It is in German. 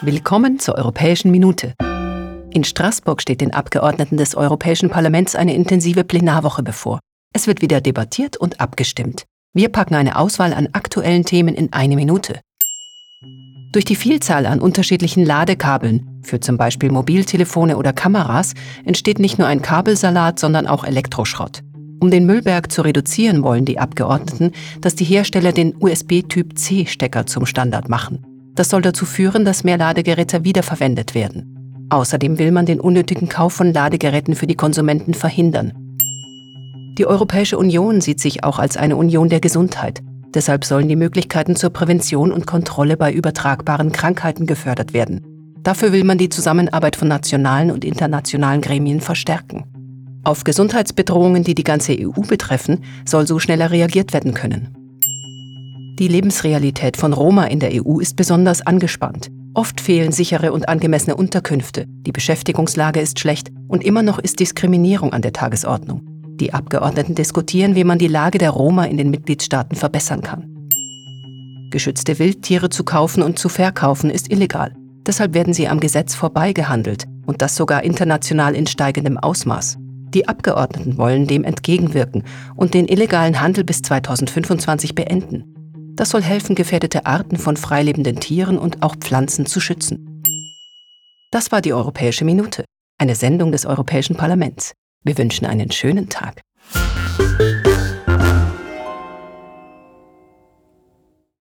Willkommen zur Europäischen Minute. In Straßburg steht den Abgeordneten des Europäischen Parlaments eine intensive Plenarwoche bevor. Es wird wieder debattiert und abgestimmt. Wir packen eine Auswahl an aktuellen Themen in eine Minute. Durch die Vielzahl an unterschiedlichen Ladekabeln, für zum Beispiel Mobiltelefone oder Kameras, entsteht nicht nur ein Kabelsalat, sondern auch Elektroschrott. Um den Müllberg zu reduzieren, wollen die Abgeordneten, dass die Hersteller den USB-Typ-C-Stecker zum Standard machen. Das soll dazu führen, dass mehr Ladegeräte wiederverwendet werden. Außerdem will man den unnötigen Kauf von Ladegeräten für die Konsumenten verhindern. Die Europäische Union sieht sich auch als eine Union der Gesundheit. Deshalb sollen die Möglichkeiten zur Prävention und Kontrolle bei übertragbaren Krankheiten gefördert werden. Dafür will man die Zusammenarbeit von nationalen und internationalen Gremien verstärken. Auf Gesundheitsbedrohungen, die die ganze EU betreffen, soll so schneller reagiert werden können. Die Lebensrealität von Roma in der EU ist besonders angespannt. Oft fehlen sichere und angemessene Unterkünfte, die Beschäftigungslage ist schlecht und immer noch ist Diskriminierung an der Tagesordnung. Die Abgeordneten diskutieren, wie man die Lage der Roma in den Mitgliedstaaten verbessern kann. Geschützte Wildtiere zu kaufen und zu verkaufen ist illegal. Deshalb werden sie am Gesetz vorbeigehandelt und das sogar international in steigendem Ausmaß. Die Abgeordneten wollen dem entgegenwirken und den illegalen Handel bis 2025 beenden. Das soll helfen, gefährdete Arten von freilebenden Tieren und auch Pflanzen zu schützen. Das war die Europäische Minute, eine Sendung des Europäischen Parlaments. Wir wünschen einen schönen Tag.